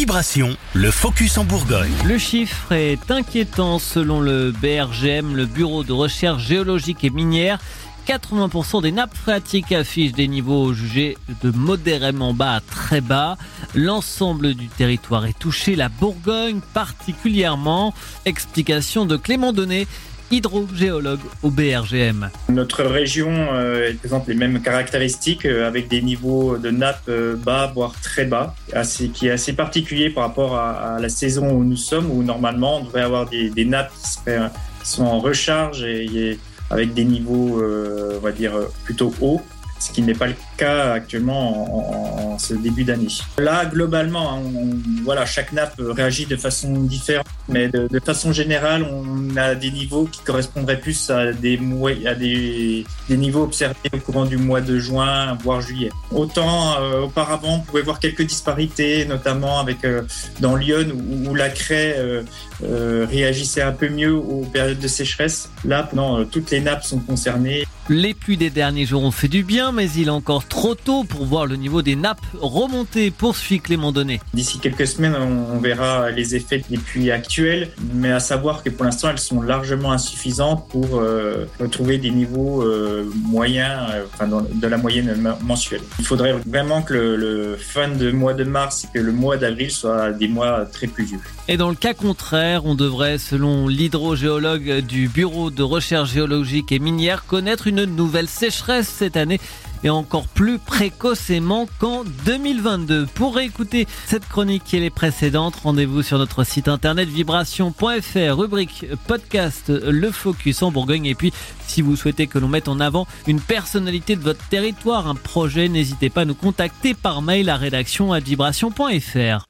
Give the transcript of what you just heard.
Vibration, le focus en Bourgogne. Le chiffre est inquiétant selon le BRGM, le Bureau de recherche géologique et minière. 80% des nappes phréatiques affichent des niveaux jugés de modérément bas à très bas. L'ensemble du territoire est touché, la Bourgogne particulièrement. Explication de Clément Donnet, hydrogéologue au BRGM. Notre région euh, présente les mêmes caractéristiques euh, avec des niveaux de nappes euh, bas, voire très bas, qui est assez particulier par rapport à, la saison où nous sommes, où normalement on devrait avoir des, nappes qui, sont en recharge et, avec des niveaux, on va dire, plutôt hauts ce qui n'est pas le cas actuellement en, ce début d'année. Là, globalement, on, voilà, chaque nappe réagit de façon différente, mais de, façon générale, on a des niveaux qui correspondraient plus à des, à des, niveaux observés au courant du mois de juin, voire juillet. Autant euh, auparavant, on pouvait voir quelques disparités, notamment avec euh, dans Lyon où, la craie euh, réagissait un peu mieux aux périodes de sécheresse. Là, non, toutes les nappes sont concernées. Les pluies des derniers jours ont fait du bien, mais il est encore trop tôt pour voir le niveau des nappes remonter, poursuit Clément Donnet. D'ici quelques semaines, on verra les effets des pluies actuelles, mais à savoir que pour l'instant, elles sont largement insuffisantes pour euh, retrouver des niveaux euh, moyens, euh, enfin, dans, de la moyenne mensuelle. Il faudrait vraiment que le, le fin de mois de mars et que le mois d'avril soient des mois très pluvieux. Et dans le cas contraire, on devrait, selon l'hydrogéologue du Bureau de recherche géologique et minière, connaître une nouvelle sécheresse cette année et encore plus précocement qu'en 2022. Pour réécouter cette chronique et les précédentes, rendez-vous sur notre site internet vibration.fr, rubrique podcast Le Focus en Bourgogne. Et puis, si vous souhaitez que l'on mette en avant une personnalité de votre territoire, un projet, n'hésitez pas à nous contacter par mail à rédaction à vibration.fr.